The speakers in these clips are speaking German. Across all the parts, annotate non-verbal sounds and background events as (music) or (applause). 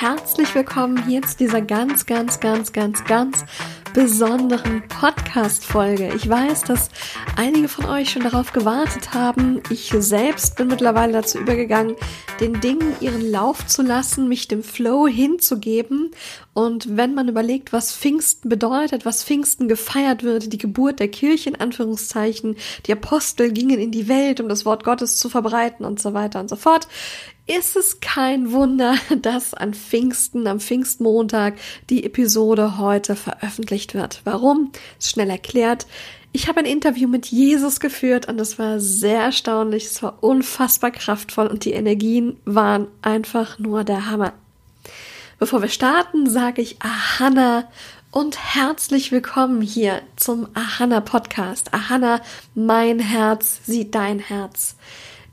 herzlich willkommen hier zu dieser ganz, ganz, ganz, ganz, ganz besonderen Podcast-Folge. Ich weiß, dass einige von euch schon darauf gewartet haben. Ich selbst bin mittlerweile dazu übergegangen, den Dingen ihren Lauf zu lassen, mich dem Flow hinzugeben. Und wenn man überlegt, was Pfingsten bedeutet, was Pfingsten gefeiert wird, die Geburt der Kirche in Anführungszeichen, die Apostel gingen in die Welt, um das Wort Gottes zu verbreiten und so weiter und so fort, ist es kein Wunder, (laughs) dass an Pfingsten, am Pfingstmontag, die Episode heute veröffentlicht wird. Warum? Ist schnell erklärt. Ich habe ein Interview mit Jesus geführt und es war sehr erstaunlich, es war unfassbar kraftvoll und die Energien waren einfach nur der Hammer. Bevor wir starten, sage ich Ahana und herzlich willkommen hier zum Ahana Podcast. Ahana, mein Herz sieht dein Herz.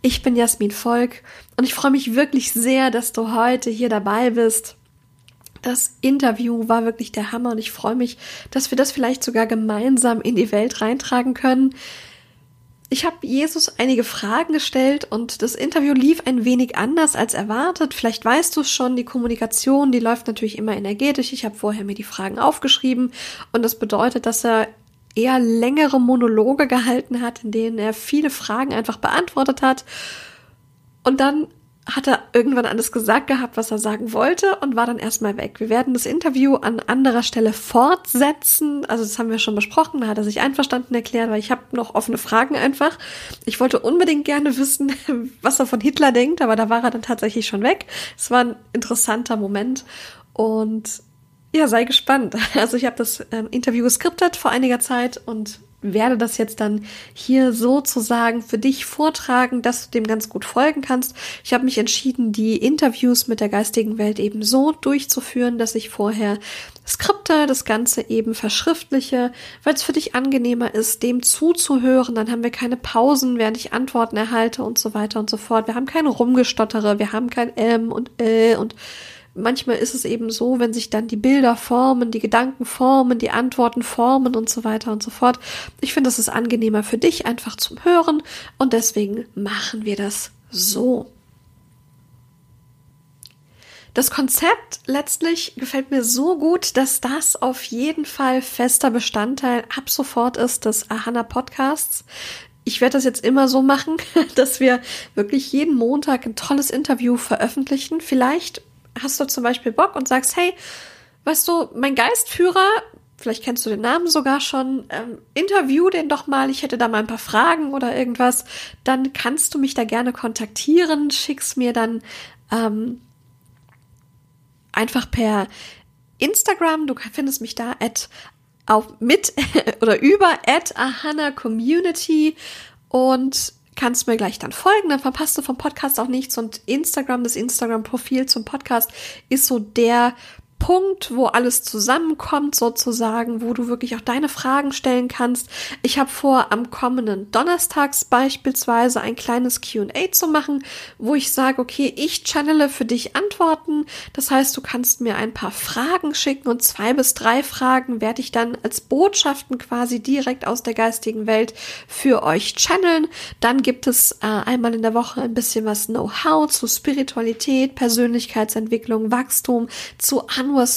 Ich bin Jasmin Volk und ich freue mich wirklich sehr, dass du heute hier dabei bist. Das Interview war wirklich der Hammer und ich freue mich, dass wir das vielleicht sogar gemeinsam in die Welt reintragen können. Ich habe Jesus einige Fragen gestellt und das Interview lief ein wenig anders als erwartet. Vielleicht weißt du es schon, die Kommunikation, die läuft natürlich immer energetisch. Ich habe vorher mir die Fragen aufgeschrieben und das bedeutet, dass er eher längere Monologe gehalten hat, in denen er viele Fragen einfach beantwortet hat. Und dann hat er irgendwann alles gesagt gehabt, was er sagen wollte und war dann erstmal weg. Wir werden das Interview an anderer Stelle fortsetzen. Also das haben wir schon besprochen, da hat er sich einverstanden erklärt, weil ich habe noch offene Fragen einfach. Ich wollte unbedingt gerne wissen, (laughs) was er von Hitler denkt, aber da war er dann tatsächlich schon weg. Es war ein interessanter Moment und ja, sei gespannt. (laughs) Also ich habe das ähm, Interview geskriptet vor einiger Zeit und werde das jetzt dann hier sozusagen für dich vortragen, dass du dem ganz gut folgen kannst. Ich habe mich entschieden, die Interviews mit der geistigen Welt eben so durchzuführen, dass ich vorher Skripte, das Ganze eben verschriftliche, weil es für dich angenehmer ist, dem zuzuhören. Dann haben wir keine Pausen, während ich Antworten erhalte und so weiter und so fort. Wir haben keine Rumgestottere, wir haben kein M und L und manchmal ist es eben so, wenn sich dann die Bilder formen, die Gedanken formen, die Antworten formen und so weiter und so fort. Ich finde, es ist angenehmer für dich einfach zum Hören und deswegen machen wir das so. Das Konzept letztlich gefällt mir so gut, dass das auf jeden Fall fester Bestandteil ab sofort ist des Ahana Podcasts. Ich werde das jetzt immer so machen, (laughs) dass wir wirklich jeden Montag ein tolles Interview veröffentlichen. Vielleicht hast du zum Beispiel Bock und sagst, hey, weißt du, mein Geistführer, vielleicht kennst du den Namen sogar schon, ähm, interview den doch mal, ich hätte da mal ein paar Fragen oder irgendwas, dann kannst du mich da gerne kontaktieren, schickst mir dann ähm, einfach per Instagram, du findest mich da at auf mit (laughs) oder über at ahana community und kannst mir gleich dann folgen, dann verpasst du vom Podcast auch nichts. Und Instagram, das Instagram-Profil zum Podcast ist so der Punkt, wo alles zusammenkommt sozusagen, wo du wirklich auch deine Fragen stellen kannst. Ich habe vor, am kommenden Donnerstags beispielsweise ein kleines QA zu machen, wo ich sage, okay, ich channele für dich Antworten. Das heißt, du kannst mir ein paar Fragen schicken und zwei bis drei Fragen werde ich dann als Botschaften quasi direkt aus der geistigen Welt für euch channeln. Dann gibt es äh, einmal in der Woche ein bisschen was Know-how zu Spiritualität, Persönlichkeitsentwicklung, Wachstum, zu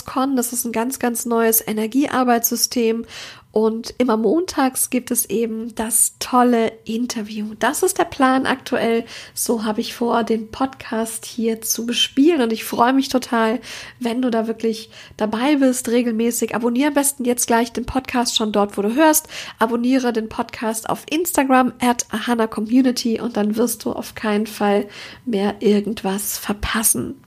Con, das ist ein ganz, ganz neues Energiearbeitssystem. Und immer montags gibt es eben das tolle Interview. Das ist der Plan aktuell. So habe ich vor, den Podcast hier zu bespielen. Und ich freue mich total, wenn du da wirklich dabei bist, regelmäßig. Abonniere am besten jetzt gleich den Podcast schon dort, wo du hörst. Abonniere den Podcast auf Instagram at Ahana Community und dann wirst du auf keinen Fall mehr irgendwas verpassen.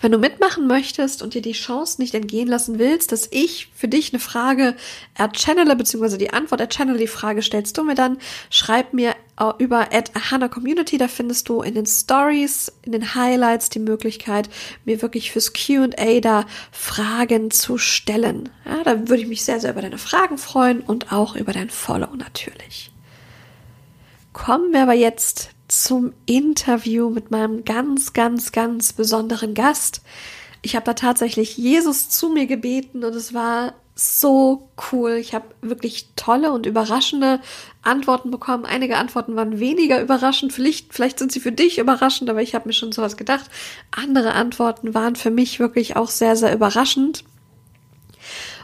Wenn du mitmachen möchtest und dir die Chance nicht entgehen lassen willst, dass ich für dich eine Frage erchannele, beziehungsweise die Antwort erchannele, die Frage stellst du mir dann, schreib mir über at Hannah Community, da findest du in den Stories, in den Highlights die Möglichkeit, mir wirklich fürs Q&A da Fragen zu stellen. Ja, da würde ich mich sehr, sehr über deine Fragen freuen und auch über dein Follow natürlich. Kommen wir aber jetzt zum Interview mit meinem ganz, ganz, ganz besonderen Gast. Ich habe da tatsächlich Jesus zu mir gebeten und es war so cool. Ich habe wirklich tolle und überraschende Antworten bekommen. Einige Antworten waren weniger überraschend. Vielleicht, vielleicht sind sie für dich überraschend, aber ich habe mir schon sowas gedacht. Andere Antworten waren für mich wirklich auch sehr, sehr überraschend.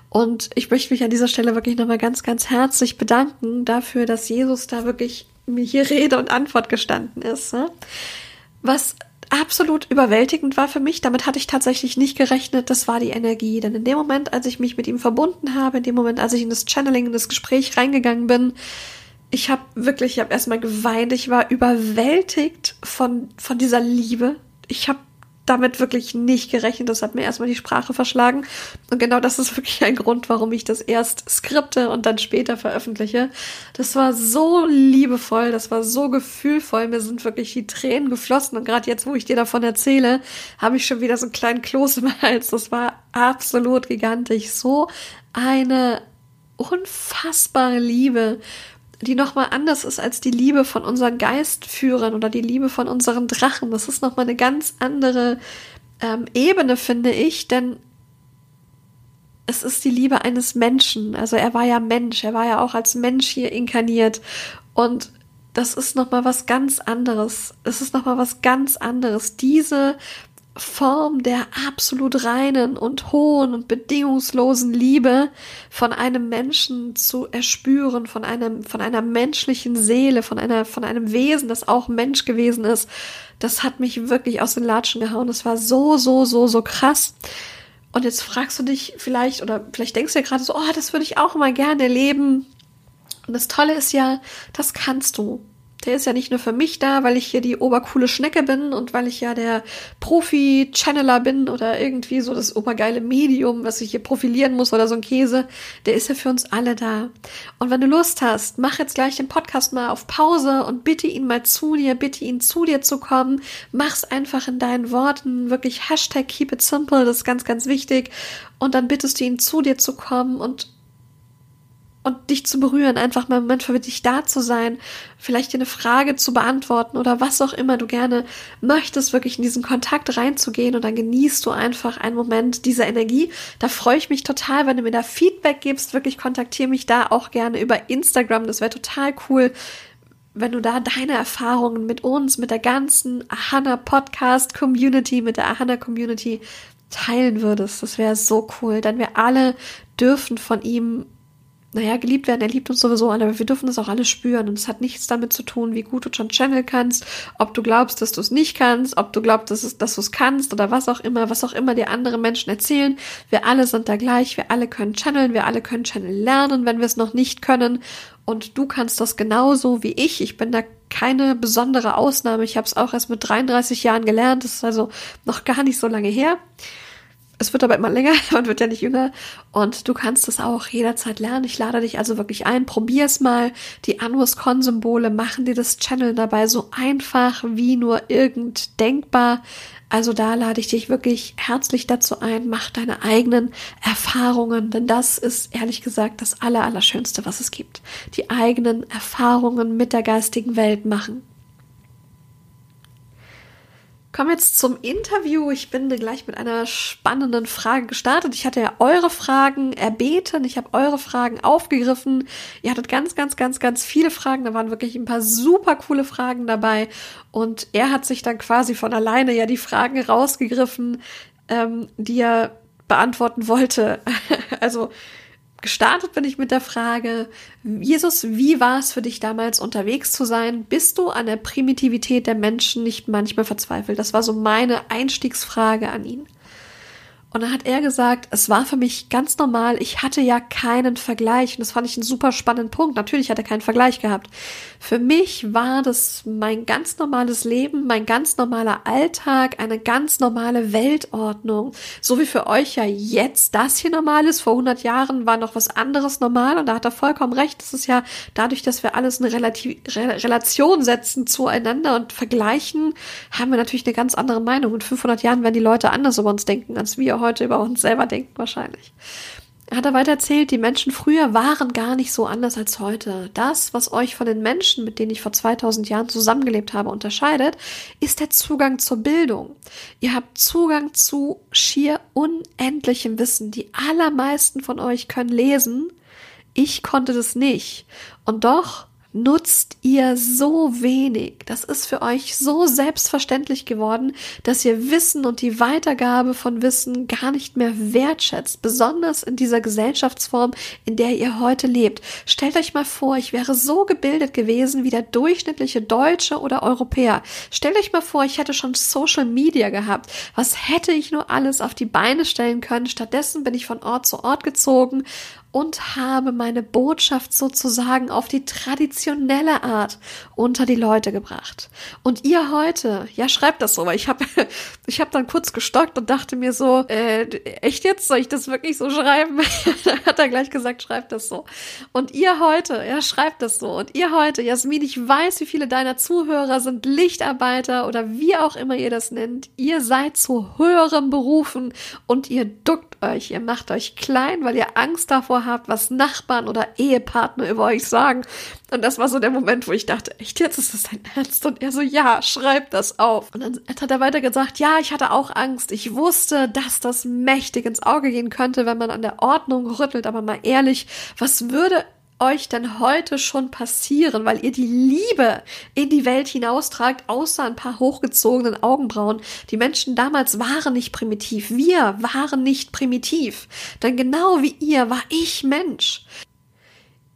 Und ich möchte mich an dieser Stelle wirklich nochmal ganz, ganz herzlich bedanken dafür, dass Jesus da wirklich mir hier Rede und Antwort gestanden ist. Ne? Was absolut überwältigend war für mich. Damit hatte ich tatsächlich nicht gerechnet. Das war die Energie. Denn in dem Moment, als ich mich mit ihm verbunden habe, in dem Moment, als ich in das Channeling, in das Gespräch reingegangen bin, ich habe wirklich, ich habe erstmal geweint. Ich war überwältigt von, von dieser Liebe. Ich habe damit wirklich nicht gerechnet. Das hat mir erstmal die Sprache verschlagen. Und genau das ist wirklich ein Grund, warum ich das erst skripte und dann später veröffentliche. Das war so liebevoll, das war so gefühlvoll. Mir sind wirklich die Tränen geflossen. Und gerade jetzt, wo ich dir davon erzähle, habe ich schon wieder so einen kleinen Kloß im Hals. Das war absolut gigantisch. So eine unfassbare Liebe die nochmal anders ist als die Liebe von unseren Geistführern oder die Liebe von unseren Drachen. Das ist nochmal eine ganz andere ähm, Ebene, finde ich, denn es ist die Liebe eines Menschen. Also er war ja Mensch, er war ja auch als Mensch hier inkarniert und das ist nochmal was ganz anderes. Es ist nochmal was ganz anderes. Diese Form der absolut reinen und hohen und bedingungslosen Liebe von einem Menschen zu erspüren, von einem, von einer menschlichen Seele, von einer, von einem Wesen, das auch Mensch gewesen ist, das hat mich wirklich aus den Latschen gehauen. Das war so, so, so, so krass. Und jetzt fragst du dich vielleicht, oder vielleicht denkst du ja gerade so, oh, das würde ich auch mal gerne erleben. Und das Tolle ist ja, das kannst du. Der ist ja nicht nur für mich da, weil ich hier die obercoole Schnecke bin und weil ich ja der Profi-Channeler bin oder irgendwie so das obergeile Medium, was ich hier profilieren muss oder so ein Käse. Der ist ja für uns alle da. Und wenn du Lust hast, mach jetzt gleich den Podcast mal auf Pause und bitte ihn mal zu dir, bitte ihn zu dir zu kommen. Mach's einfach in deinen Worten. Wirklich Hashtag keep it simple, das ist ganz, ganz wichtig. Und dann bittest du ihn zu dir zu kommen und und dich zu berühren, einfach mal einen Moment für dich da zu sein, vielleicht dir eine Frage zu beantworten oder was auch immer du gerne möchtest, wirklich in diesen Kontakt reinzugehen und dann genießt du einfach einen Moment dieser Energie. Da freue ich mich total, wenn du mir da Feedback gibst, wirklich kontaktiere mich da auch gerne über Instagram, das wäre total cool wenn du da deine Erfahrungen mit uns, mit der ganzen Ahana Podcast Community, mit der Ahana Community teilen würdest. Das wäre so cool, denn wir alle dürfen von ihm naja, geliebt werden, er liebt uns sowieso alle, aber wir dürfen das auch alle spüren. Und es hat nichts damit zu tun, wie gut du schon Channel kannst, ob du glaubst, dass du es nicht kannst, ob du glaubst, dass, es, dass du es kannst oder was auch immer, was auch immer dir andere Menschen erzählen. Wir alle sind da gleich, wir alle können channeln, wir alle können Channel lernen, wenn wir es noch nicht können. Und du kannst das genauso wie ich. Ich bin da keine besondere Ausnahme. Ich habe es auch erst mit 33 Jahren gelernt. Das ist also noch gar nicht so lange her es wird aber immer länger, (laughs) man wird ja nicht jünger und du kannst es auch jederzeit lernen. Ich lade dich also wirklich ein, probier es mal. Die Anus-Kon-Symbole machen dir das Channel dabei so einfach wie nur irgend denkbar. Also da lade ich dich wirklich herzlich dazu ein, mach deine eigenen Erfahrungen, denn das ist ehrlich gesagt das Allerallerschönste, was es gibt. Die eigenen Erfahrungen mit der geistigen Welt machen. Kommen jetzt zum Interview. Ich bin gleich mit einer spannenden Frage gestartet. Ich hatte ja eure Fragen erbeten. Ich habe eure Fragen aufgegriffen. Ihr hattet ganz, ganz, ganz, ganz viele Fragen. Da waren wirklich ein paar super coole Fragen dabei. Und er hat sich dann quasi von alleine ja die Fragen rausgegriffen, ähm, die er beantworten wollte. (laughs) also Gestartet bin ich mit der Frage, Jesus, wie war es für dich damals unterwegs zu sein? Bist du an der Primitivität der Menschen nicht manchmal verzweifelt? Das war so meine Einstiegsfrage an ihn. Und dann hat er gesagt, es war für mich ganz normal, ich hatte ja keinen Vergleich. Und das fand ich einen super spannenden Punkt. Natürlich hat er keinen Vergleich gehabt. Für mich war das mein ganz normales Leben, mein ganz normaler Alltag, eine ganz normale Weltordnung. So wie für euch ja jetzt das hier normal ist. Vor 100 Jahren war noch was anderes normal. Und da hat er vollkommen recht. Das ist ja dadurch, dass wir alles eine Relativ Re Relation setzen zueinander und vergleichen, haben wir natürlich eine ganz andere Meinung. In 500 Jahren werden die Leute anders über uns denken, als wir heute über uns selber denken wahrscheinlich. Er hat er weiter erzählt, die Menschen früher waren gar nicht so anders als heute. Das, was euch von den Menschen, mit denen ich vor 2000 Jahren zusammengelebt habe, unterscheidet, ist der Zugang zur Bildung. Ihr habt Zugang zu schier unendlichem Wissen. Die allermeisten von euch können lesen. Ich konnte das nicht. Und doch nutzt ihr so wenig. Das ist für euch so selbstverständlich geworden, dass ihr Wissen und die Weitergabe von Wissen gar nicht mehr wertschätzt, besonders in dieser Gesellschaftsform, in der ihr heute lebt. Stellt euch mal vor, ich wäre so gebildet gewesen wie der durchschnittliche Deutsche oder Europäer. Stellt euch mal vor, ich hätte schon Social Media gehabt. Was hätte ich nur alles auf die Beine stellen können? Stattdessen bin ich von Ort zu Ort gezogen und habe meine Botschaft sozusagen auf die traditionelle Art unter die Leute gebracht. Und ihr heute, ja, schreibt das so, weil ich habe (laughs) ich hab dann kurz gestockt und dachte mir so, äh, echt jetzt, soll ich das wirklich so schreiben? (laughs) da hat er gleich gesagt, schreibt das so. Und ihr heute, ja, schreibt das so. Und ihr heute, Jasmin, ich weiß, wie viele deiner Zuhörer sind Lichtarbeiter oder wie auch immer ihr das nennt. Ihr seid zu höherem berufen und ihr duckt euch, ihr macht euch klein, weil ihr Angst davor habt, was Nachbarn oder Ehepartner über euch sagen. Und das war so der Moment, wo ich dachte, echt jetzt ist das dein Ernst? Und er so, ja, schreib das auf. Und dann hat er weiter gesagt, ja, ich hatte auch Angst. Ich wusste, dass das mächtig ins Auge gehen könnte, wenn man an der Ordnung rüttelt. Aber mal ehrlich, was würde euch denn heute schon passieren, weil ihr die Liebe in die Welt hinaustragt, außer ein paar hochgezogenen Augenbrauen? Die Menschen damals waren nicht primitiv. Wir waren nicht primitiv. Denn genau wie ihr war ich Mensch.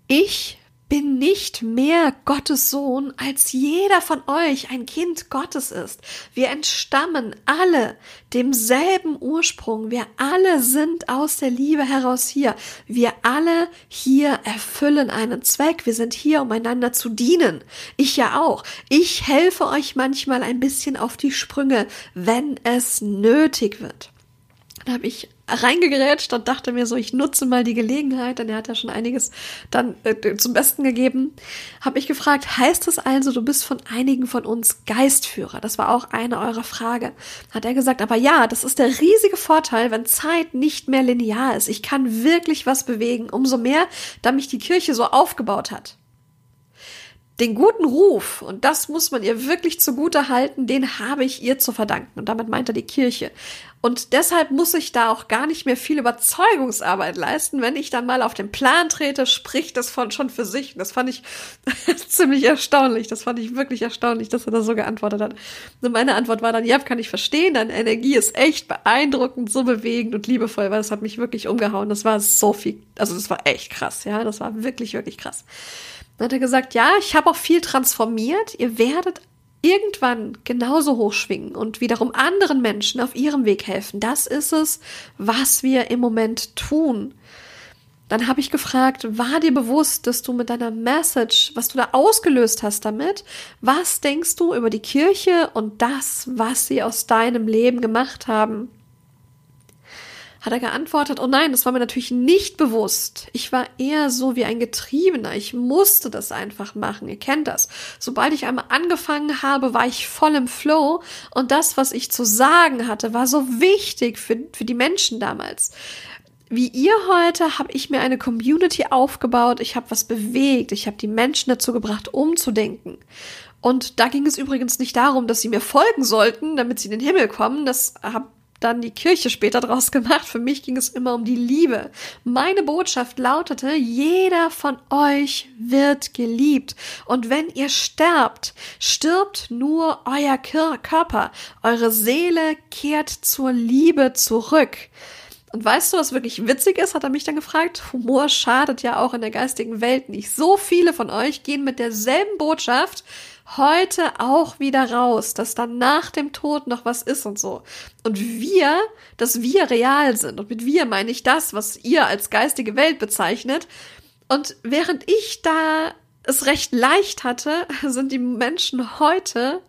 Ich bin nicht mehr Gottes Sohn, als jeder von euch ein Kind Gottes ist. Wir entstammen alle demselben Ursprung. Wir alle sind aus der Liebe heraus hier. Wir alle hier erfüllen einen Zweck. Wir sind hier, um einander zu dienen. Ich ja auch. Ich helfe euch manchmal ein bisschen auf die Sprünge, wenn es nötig wird. Da habe ich reingegerätscht und dachte mir so, ich nutze mal die Gelegenheit, denn er hat ja schon einiges dann äh, zum Besten gegeben. Habe ich gefragt, heißt das also, du bist von einigen von uns Geistführer? Das war auch eine eurer Frage. Hat er gesagt, aber ja, das ist der riesige Vorteil, wenn Zeit nicht mehr linear ist. Ich kann wirklich was bewegen, umso mehr, da mich die Kirche so aufgebaut hat den guten Ruf, und das muss man ihr wirklich zugute halten, den habe ich ihr zu verdanken. Und damit meint er die Kirche. Und deshalb muss ich da auch gar nicht mehr viel Überzeugungsarbeit leisten. Wenn ich dann mal auf den Plan trete, spricht das von schon für sich. Das fand ich (laughs) ziemlich erstaunlich. Das fand ich wirklich erstaunlich, dass er da so geantwortet hat. Und meine Antwort war dann, ja, kann ich verstehen. Deine Energie ist echt beeindruckend, so bewegend und liebevoll, weil das hat mich wirklich umgehauen. Das war so viel, also das war echt krass, ja. Das war wirklich, wirklich krass. Dann hat er gesagt, ja, ich habe auch viel transformiert. Ihr werdet irgendwann genauso hochschwingen und wiederum anderen Menschen auf ihrem Weg helfen. Das ist es, was wir im Moment tun. Dann habe ich gefragt, war dir bewusst, dass du mit deiner Message, was du da ausgelöst hast damit, was denkst du über die Kirche und das, was sie aus deinem Leben gemacht haben? Hat er geantwortet, oh nein, das war mir natürlich nicht bewusst. Ich war eher so wie ein Getriebener. Ich musste das einfach machen. Ihr kennt das. Sobald ich einmal angefangen habe, war ich voll im Flow und das, was ich zu sagen hatte, war so wichtig für, für die Menschen damals. Wie ihr heute habe ich mir eine Community aufgebaut, ich habe was bewegt, ich habe die Menschen dazu gebracht, umzudenken. Und da ging es übrigens nicht darum, dass sie mir folgen sollten, damit sie in den Himmel kommen. Das habe dann die Kirche später draus gemacht. Für mich ging es immer um die Liebe. Meine Botschaft lautete, jeder von euch wird geliebt. Und wenn ihr sterbt, stirbt nur euer Körper. Eure Seele kehrt zur Liebe zurück. Und weißt du, was wirklich witzig ist, hat er mich dann gefragt. Humor schadet ja auch in der geistigen Welt nicht. So viele von euch gehen mit derselben Botschaft heute auch wieder raus, dass dann nach dem Tod noch was ist und so. Und wir, dass wir real sind. Und mit wir meine ich das, was ihr als geistige Welt bezeichnet. Und während ich da es recht leicht hatte, (laughs) sind die Menschen heute,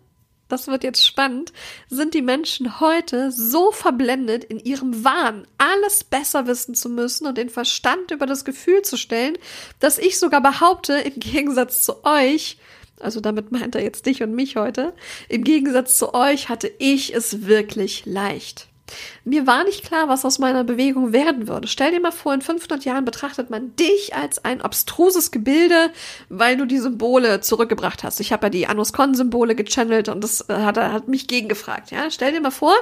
das wird jetzt spannend, sind die Menschen heute so verblendet in ihrem Wahn, alles besser wissen zu müssen und den Verstand über das Gefühl zu stellen, dass ich sogar behaupte, im Gegensatz zu euch, also damit meint er jetzt dich und mich heute, im Gegensatz zu euch hatte ich es wirklich leicht. Mir war nicht klar, was aus meiner Bewegung werden würde. Stell dir mal vor, in 500 Jahren betrachtet man dich als ein abstruses Gebilde, weil du die Symbole zurückgebracht hast. Ich habe ja die Anus Con-Symbole gechannelt und das äh, hat, hat mich gegengefragt. Ja? Stell dir mal vor,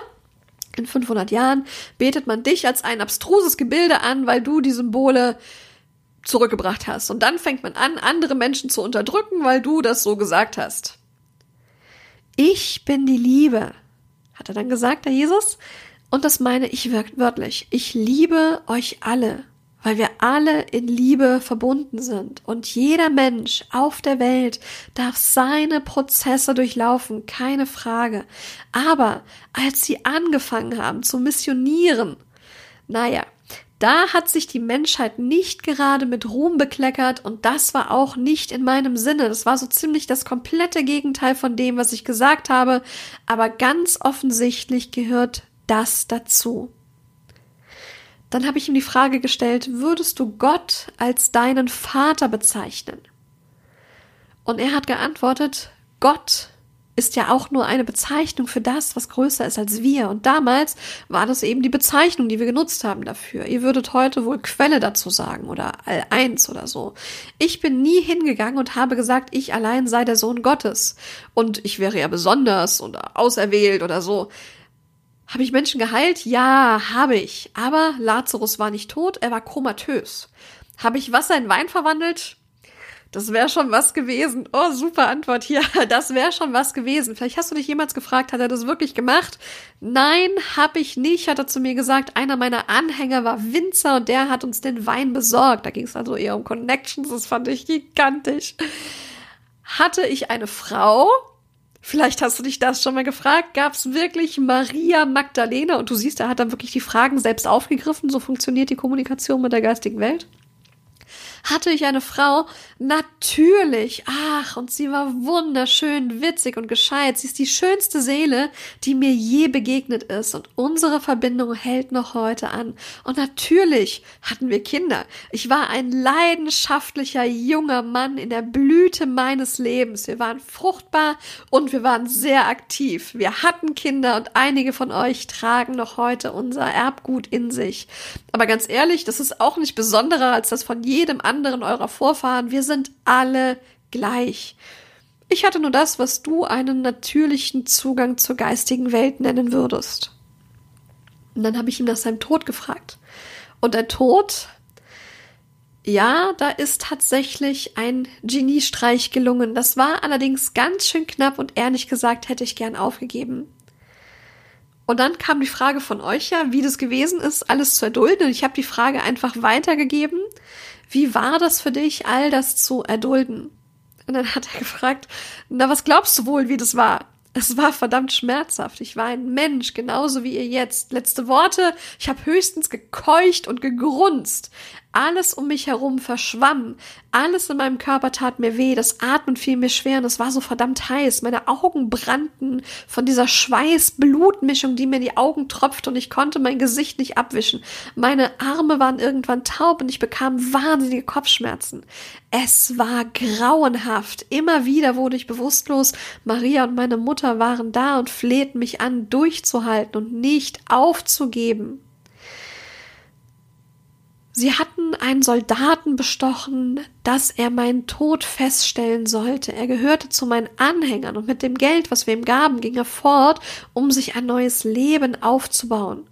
in 500 Jahren betet man dich als ein abstruses Gebilde an, weil du die Symbole zurückgebracht hast. Und dann fängt man an, andere Menschen zu unterdrücken, weil du das so gesagt hast. Ich bin die Liebe, hat er dann gesagt, der Jesus. Und das meine ich wörtlich. Ich liebe euch alle, weil wir alle in Liebe verbunden sind. Und jeder Mensch auf der Welt darf seine Prozesse durchlaufen, keine Frage. Aber als sie angefangen haben zu missionieren, naja, da hat sich die Menschheit nicht gerade mit Ruhm bekleckert und das war auch nicht in meinem Sinne. Das war so ziemlich das komplette Gegenteil von dem, was ich gesagt habe, aber ganz offensichtlich gehört das dazu. Dann habe ich ihm die Frage gestellt, würdest du Gott als deinen Vater bezeichnen? Und er hat geantwortet, Gott ist ja auch nur eine Bezeichnung für das, was größer ist als wir. Und damals war das eben die Bezeichnung, die wir genutzt haben dafür. Ihr würdet heute wohl Quelle dazu sagen oder all eins oder so. Ich bin nie hingegangen und habe gesagt, ich allein sei der Sohn Gottes. Und ich wäre ja besonders oder auserwählt oder so. Habe ich Menschen geheilt? Ja, habe ich. Aber Lazarus war nicht tot, er war komatös. Habe ich Wasser in Wein verwandelt? Das wäre schon was gewesen. Oh, super Antwort hier. (laughs) Das wäre schon was gewesen. Vielleicht hast du dich jemals gefragt, hat er das wirklich gemacht? Nein, habe ich nicht, hat er zu mir gesagt. Einer meiner Anhänger war Winzer und der hat uns den Wein besorgt. Da ging es also eher um Connections, das fand ich gigantisch. Hatte ich eine Frau, Vielleicht hast du dich das schon mal gefragt. Gab es wirklich Maria Magdalena? Und du siehst, er hat dann wirklich die Fragen selbst aufgegriffen. So funktioniert die Kommunikation mit der geistigen Welt. Hatte ich eine Frau? Natürlich. Ach, und sie war wunderschön, witzig und gescheit. Sie ist die schönste Seele, die mir je begegnet ist. Und unsere Verbindung hält noch heute an. Und natürlich hatten wir Kinder. Ich war ein leidenschaftlicher junger Mann in der Blüte meines Lebens. Wir waren fruchtbar und wir waren sehr aktiv. Wir hatten Kinder und einige von euch tragen noch heute unser Erbgut in sich. Aber ganz ehrlich, das ist auch nicht besonderer als das von jedem anderen eurer Vorfahren. Wir sind alle gleich. Ich hatte nur das, was du einen natürlichen Zugang zur geistigen Welt nennen würdest. Und dann habe ich ihn nach seinem Tod gefragt. Und der Tod, ja, da ist tatsächlich ein Geniestreich gelungen. Das war allerdings ganz schön knapp und ehrlich gesagt hätte ich gern aufgegeben. Und dann kam die Frage von euch ja, wie das gewesen ist, alles zu erdulden. Und ich habe die Frage einfach weitergegeben. Wie war das für dich, all das zu erdulden? Und dann hat er gefragt, na, was glaubst du wohl, wie das war? Es war verdammt schmerzhaft. Ich war ein Mensch, genauso wie ihr jetzt. Letzte Worte, ich habe höchstens gekeucht und gegrunzt. Alles um mich herum verschwamm. Alles in meinem Körper tat mir weh. Das Atmen fiel mir schwer und es war so verdammt heiß. Meine Augen brannten von dieser Schweiß-Blutmischung, die mir in die Augen tropfte und ich konnte mein Gesicht nicht abwischen. Meine Arme waren irgendwann taub und ich bekam wahnsinnige Kopfschmerzen. Es war grauenhaft. Immer wieder wurde ich bewusstlos. Maria und meine Mutter waren da und flehten mich an, durchzuhalten und nicht aufzugeben. Sie hatten einen Soldaten bestochen, dass er meinen Tod feststellen sollte. Er gehörte zu meinen Anhängern und mit dem Geld, was wir ihm gaben, ging er fort, um sich ein neues Leben aufzubauen.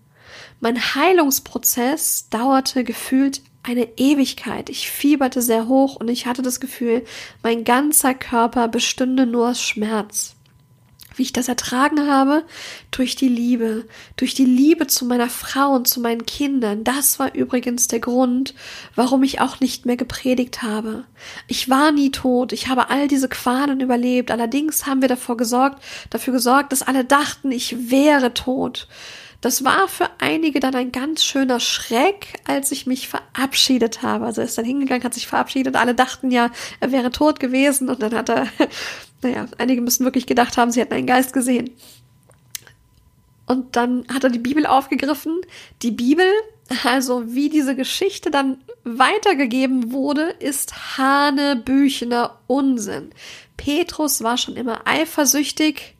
Mein Heilungsprozess dauerte gefühlt eine Ewigkeit. Ich fieberte sehr hoch und ich hatte das Gefühl, mein ganzer Körper bestünde nur aus Schmerz wie ich das ertragen habe, durch die Liebe, durch die Liebe zu meiner Frau und zu meinen Kindern. Das war übrigens der Grund, warum ich auch nicht mehr gepredigt habe. Ich war nie tot, ich habe all diese Qualen überlebt, allerdings haben wir davor gesorgt, dafür gesorgt, dass alle dachten, ich wäre tot. Das war für einige dann ein ganz schöner Schreck, als ich mich verabschiedet habe. Also er ist dann hingegangen, hat sich verabschiedet. Alle dachten ja, er wäre tot gewesen und dann hat er naja, einige müssen wirklich gedacht haben, sie hätten einen Geist gesehen. Und dann hat er die Bibel aufgegriffen. Die Bibel, also wie diese Geschichte dann weitergegeben wurde, ist hanebüchener Unsinn. Petrus war schon immer eifersüchtig,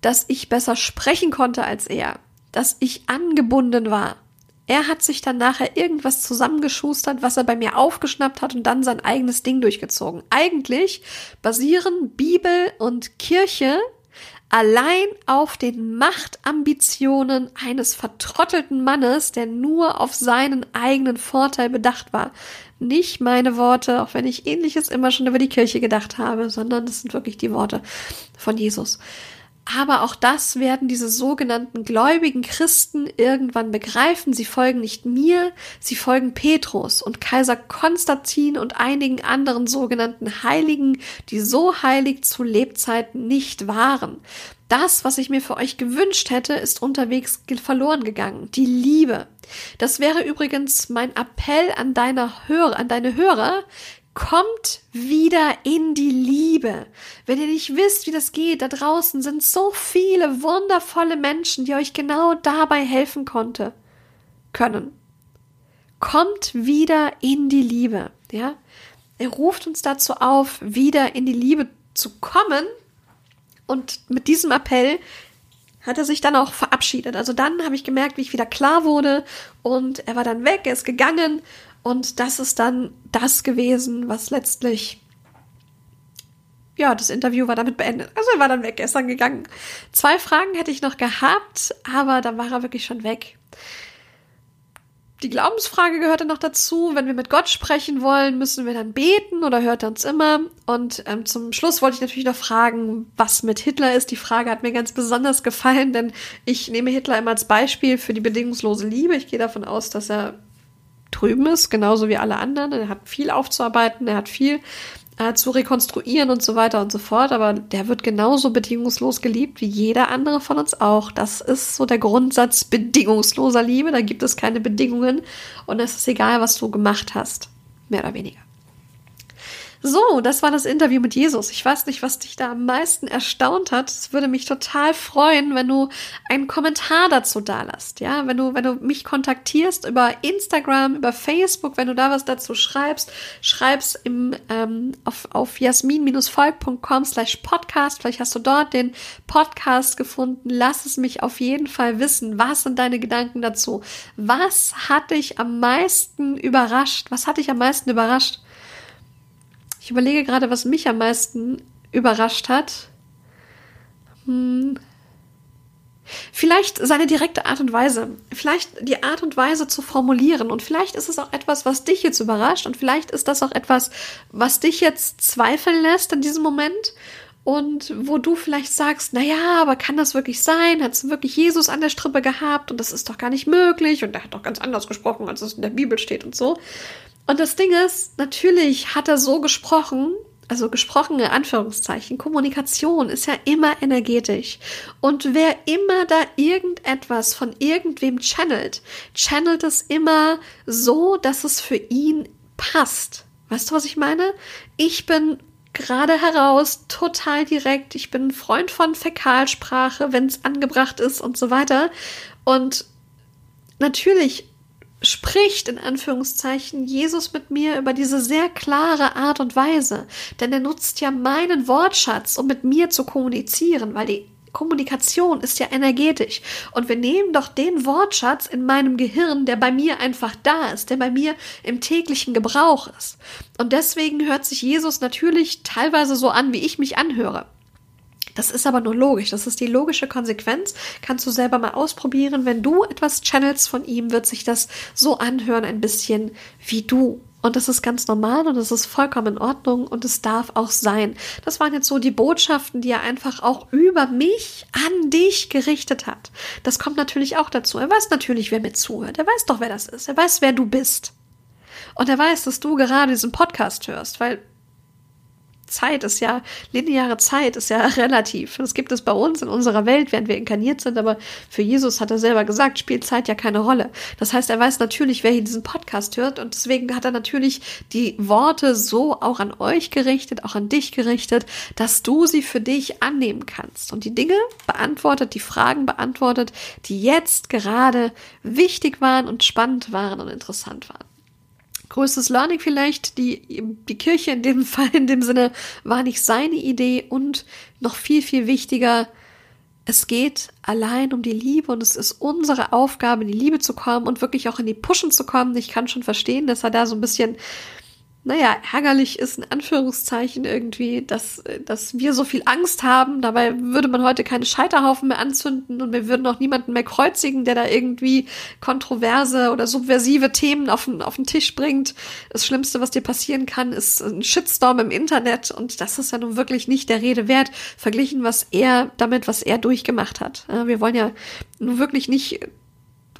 dass ich besser sprechen konnte als er. dass ich angebunden war. Er hat sich dann nachher irgendwas zusammengeschustert, was er bei mir aufgeschnappt hat und dann sein eigenes Ding durchgezogen. Eigentlich basieren Bibel und Kirche allein auf den Machtambitionen eines vertrottelten Mannes, der nur auf seinen eigenen Vorteil bedacht war. Nicht meine Worte, auch wenn ich ähnliches immer schon über die Kirche gedacht habe, sondern das sind wirklich die Worte von Jesus. Aber auch das werden diese sogenannten gläubigen Christen irgendwann begreifen. Sie folgen nicht mir, sie folgen Petrus und Kaiser Konstantin und einigen anderen sogenannten Heiligen, die so heilig zu Lebzeiten nicht waren. Das, was ich mir für euch gewünscht hätte, ist unterwegs verloren gegangen. Die Liebe. Das wäre übrigens mein Appell an deine Hörer, an deine Hörer. Kommt wieder in die Liebe. Wenn ihr nicht wisst, wie das geht, da draußen sind so viele wundervolle Menschen, die euch genau dabei helfen konnte, können. Kommt wieder in die Liebe, ja? Er ruft uns dazu auf, wieder in die Liebe zu kommen. Und mit diesem Appell hat er sich dann auch verabschiedet. Also dann habe ich gemerkt, wie ich wieder klar wurde und er war dann weg, er ist gegangen und das ist dann das gewesen, was letztlich ja, das Interview war damit beendet. Also er war dann weg, er dann gegangen. Zwei Fragen hätte ich noch gehabt, aber dann war er wirklich schon weg. Die Glaubensfrage gehörte noch dazu. Wenn wir mit Gott sprechen wollen, müssen wir dann beten oder hört er uns immer? Und ähm, zum Schluss wollte ich natürlich noch fragen, was mit Hitler ist. Die Frage hat mir ganz besonders gefallen, denn ich nehme Hitler immer als Beispiel für die bedingungslose Liebe. Ich gehe davon aus, dass er drüben ist, genauso wie alle anderen. Er hat viel aufzuarbeiten, er hat viel äh, zu rekonstruieren und so weiter und so fort, aber der wird genauso bedingungslos geliebt wie jeder andere von uns auch. Das ist so der Grundsatz bedingungsloser Liebe, da gibt es keine Bedingungen und es ist egal, was du gemacht hast, mehr oder weniger. So, das war das Interview mit Jesus. Ich weiß nicht, was dich da am meisten erstaunt hat. Es würde mich total freuen, wenn du einen Kommentar dazu dalässt. Ja, wenn du, wenn du mich kontaktierst über Instagram, über Facebook, wenn du da was dazu schreibst, schreib's im, ähm, auf, auf jasmin-volk.com slash podcast. Vielleicht hast du dort den Podcast gefunden. Lass es mich auf jeden Fall wissen. Was sind deine Gedanken dazu? Was hat dich am meisten überrascht? Was hat dich am meisten überrascht? Ich überlege gerade, was mich am meisten überrascht hat. Hm. Vielleicht seine direkte Art und Weise. Vielleicht die Art und Weise zu formulieren. Und vielleicht ist es auch etwas, was dich jetzt überrascht. Und vielleicht ist das auch etwas, was dich jetzt zweifeln lässt in diesem Moment. Und wo du vielleicht sagst, na ja, aber kann das wirklich sein? Hat es wirklich Jesus an der Strippe gehabt? Und das ist doch gar nicht möglich. Und er hat doch ganz anders gesprochen, als es in der Bibel steht und so. Und das Ding ist, natürlich hat er so gesprochen, also gesprochene Anführungszeichen, Kommunikation ist ja immer energetisch. Und wer immer da irgendetwas von irgendwem channelt, channelt es immer so, dass es für ihn passt. Weißt du, was ich meine? Ich bin gerade heraus total direkt. Ich bin ein Freund von Fäkalsprache, wenn es angebracht ist und so weiter. Und natürlich spricht in Anführungszeichen Jesus mit mir über diese sehr klare Art und Weise. Denn er nutzt ja meinen Wortschatz, um mit mir zu kommunizieren, weil die Kommunikation ist ja energetisch. Und wir nehmen doch den Wortschatz in meinem Gehirn, der bei mir einfach da ist, der bei mir im täglichen Gebrauch ist. Und deswegen hört sich Jesus natürlich teilweise so an, wie ich mich anhöre. Das ist aber nur logisch. Das ist die logische Konsequenz. Kannst du selber mal ausprobieren. Wenn du etwas channelst von ihm, wird sich das so anhören, ein bisschen wie du. Und das ist ganz normal und das ist vollkommen in Ordnung und es darf auch sein. Das waren jetzt so die Botschaften, die er einfach auch über mich an dich gerichtet hat. Das kommt natürlich auch dazu. Er weiß natürlich, wer mir zuhört. Er weiß doch, wer das ist. Er weiß, wer du bist. Und er weiß, dass du gerade diesen Podcast hörst, weil Zeit ist ja, lineare Zeit ist ja (laughs) relativ. Das gibt es bei uns in unserer Welt, während wir inkarniert sind, aber für Jesus hat er selber gesagt, spielt Zeit ja keine Rolle. Das heißt, er weiß natürlich, wer hier diesen Podcast hört und deswegen hat er natürlich die Worte so auch an euch gerichtet, auch an dich gerichtet, dass du sie für dich annehmen kannst und die Dinge beantwortet, die Fragen beantwortet, die jetzt gerade wichtig waren und spannend waren und interessant waren größtes Learning vielleicht, die, die Kirche in dem (laughs) Fall, in dem Sinne, war nicht seine Idee. Und noch viel, viel wichtiger, es geht allein um die Liebe. Und es ist unsere Aufgabe, in die Liebe zu kommen und wirklich auch in die Pushen zu kommen. Ich kann schon verstehen, dass er da so ein bisschen naja, ärgerlich ist in Anführungszeichen irgendwie, dass, dass wir so viel Angst haben. Dabei würde man heute keine Scheiterhaufen mehr anzünden und wir würden auch niemanden mehr kreuzigen, der da irgendwie kontroverse oder subversive Themen auf den, auf den Tisch bringt. Das Schlimmste, was dir passieren kann, ist ein Shitstorm im Internet und das ist ja nun wirklich nicht der Rede wert, verglichen was er damit, was er durchgemacht hat. Wir wollen ja nun wirklich nicht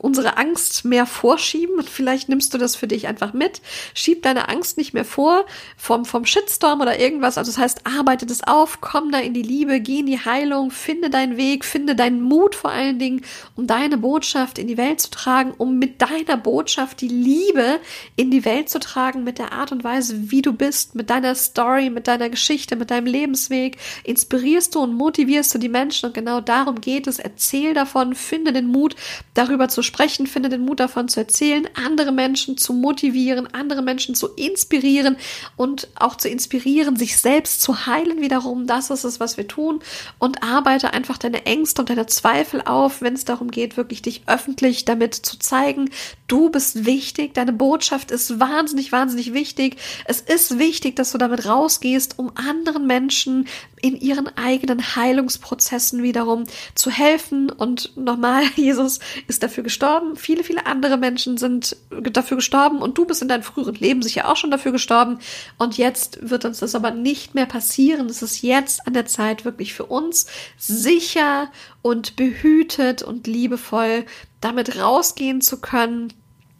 unsere Angst mehr vorschieben und vielleicht nimmst du das für dich einfach mit. Schieb deine Angst nicht mehr vor vom, vom Shitstorm oder irgendwas. Also das heißt, arbeite das auf, komm da in die Liebe, geh in die Heilung, finde deinen Weg, finde deinen Mut vor allen Dingen, um deine Botschaft in die Welt zu tragen, um mit deiner Botschaft die Liebe in die Welt zu tragen, mit der Art und Weise, wie du bist, mit deiner Story, mit deiner Geschichte, mit deinem Lebensweg. Inspirierst du und motivierst du die Menschen und genau darum geht es. Erzähl davon, finde den Mut, darüber zu sprechen, finde den Mut davon zu erzählen, andere Menschen zu motivieren, andere Menschen zu inspirieren und auch zu inspirieren, sich selbst zu heilen wiederum. Das ist es, was wir tun. Und arbeite einfach deine Ängste und deine Zweifel auf, wenn es darum geht, wirklich dich öffentlich damit zu zeigen. Du bist wichtig, deine Botschaft ist wahnsinnig, wahnsinnig wichtig. Es ist wichtig, dass du damit rausgehst, um anderen Menschen in ihren eigenen Heilungsprozessen wiederum zu helfen. Und nochmal, (laughs) Jesus ist dafür gestorben. Viele, viele andere Menschen sind dafür gestorben und du bist in deinem früheren Leben sicher auch schon dafür gestorben. Und jetzt wird uns das aber nicht mehr passieren. Es ist jetzt an der Zeit, wirklich für uns sicher und behütet und liebevoll damit rausgehen zu können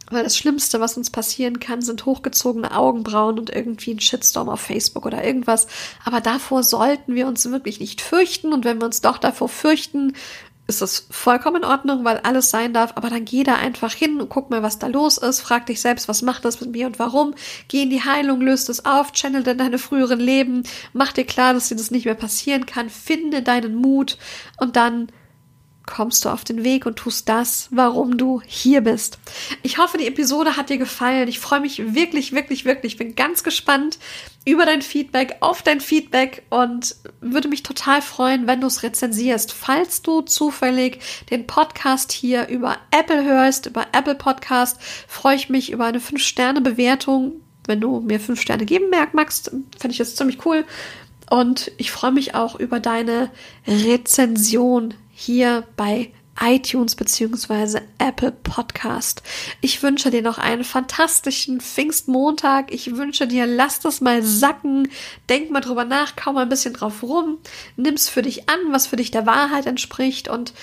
weil das Schlimmste, was uns passieren kann, sind hochgezogene Augenbrauen und irgendwie ein Shitstorm auf Facebook oder irgendwas. Aber davor sollten wir uns wirklich nicht fürchten. Und wenn wir uns doch davor fürchten, ist das vollkommen in Ordnung, weil alles sein darf. Aber dann geh da einfach hin und guck mal, was da los ist. Frag dich selbst, was macht das mit mir und warum. Geh in die Heilung, löst es auf, channel dann deine früheren Leben. Mach dir klar, dass dir das nicht mehr passieren kann. Finde deinen Mut und dann kommst du auf den Weg und tust das, warum du hier bist. Ich hoffe, die Episode hat dir gefallen. Ich freue mich wirklich, wirklich, wirklich. Ich bin ganz gespannt über dein Feedback, auf dein Feedback und würde mich total freuen, wenn du es rezensierst. Falls du zufällig den Podcast hier über Apple hörst, über Apple Podcast, freue ich mich über eine 5-Sterne-Bewertung. Wenn du mir 5 Sterne geben magst, fände ich das ziemlich cool. Und ich freue mich auch über deine Rezension hier bei iTunes bzw. Apple Podcast. Ich wünsche dir noch einen fantastischen Pfingstmontag. Ich wünsche dir, lass das mal sacken. Denk mal drüber nach, kaum mal ein bisschen drauf rum. Nimm's für dich an, was für dich der Wahrheit entspricht. Und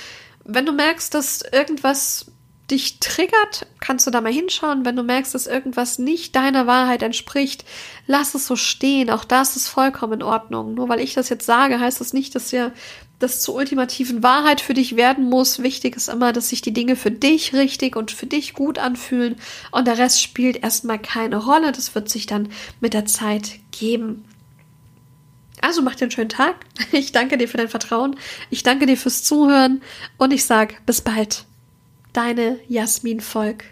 wenn du merkst, dass irgendwas dich triggert, kannst du da mal hinschauen. Wenn du merkst, dass irgendwas nicht deiner Wahrheit entspricht, lass es so stehen. Auch das ist vollkommen in Ordnung. Nur weil ich das jetzt sage, heißt das nicht, dass wir das zur ultimativen Wahrheit für dich werden muss. Wichtig ist immer, dass sich die Dinge für dich richtig und für dich gut anfühlen und der Rest spielt erstmal keine Rolle. Das wird sich dann mit der Zeit geben. Also mach dir einen schönen Tag. (laughs) Ich danke dir für dein Vertrauen. Ich danke dir fürs Zuhören und ich sag bis bald. Deine Jasmin Volk.